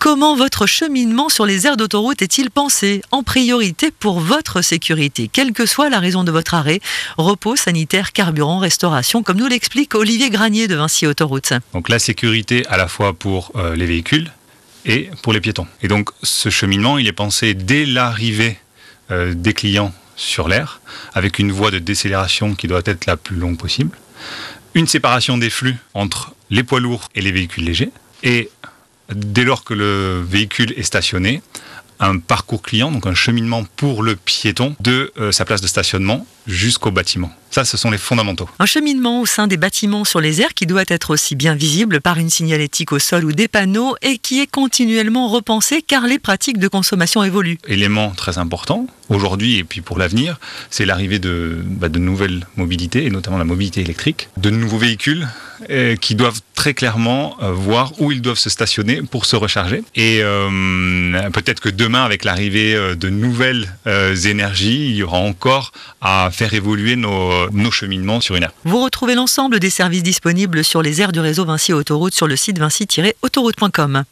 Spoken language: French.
Comment votre cheminement sur les aires d'autoroute est-il pensé en priorité pour votre sécurité, quelle que soit la raison de votre arrêt Repos, sanitaire, carburant, restauration, comme nous l'explique Olivier Granier de Vinci Autoroute. Donc la sécurité à la fois pour euh, les véhicules et pour les piétons. Et donc ce cheminement, il est pensé dès l'arrivée euh, des clients sur l'air, avec une voie de décélération qui doit être la plus longue possible, une séparation des flux entre les poids lourds et les véhicules légers, et dès lors que le véhicule est stationné, un parcours client, donc un cheminement pour le piéton de euh, sa place de stationnement jusqu'au bâtiment. Ça, ce sont les fondamentaux. Un cheminement au sein des bâtiments sur les airs qui doit être aussi bien visible par une signalétique au sol ou des panneaux et qui est continuellement repensé car les pratiques de consommation évoluent. Élément très important aujourd'hui et puis pour l'avenir, c'est l'arrivée de, bah, de nouvelles mobilités et notamment la mobilité électrique, de nouveaux véhicules euh, qui doivent très clairement euh, voir où ils doivent se stationner pour se recharger. Et euh, peut-être que demain, avec l'arrivée euh, de nouvelles énergies, il y aura encore à faire évoluer nos, nos cheminements sur une aire. Vous retrouvez l'ensemble des services disponibles sur les aires du réseau Vinci Autoroute sur le site vinci-autoroute.com.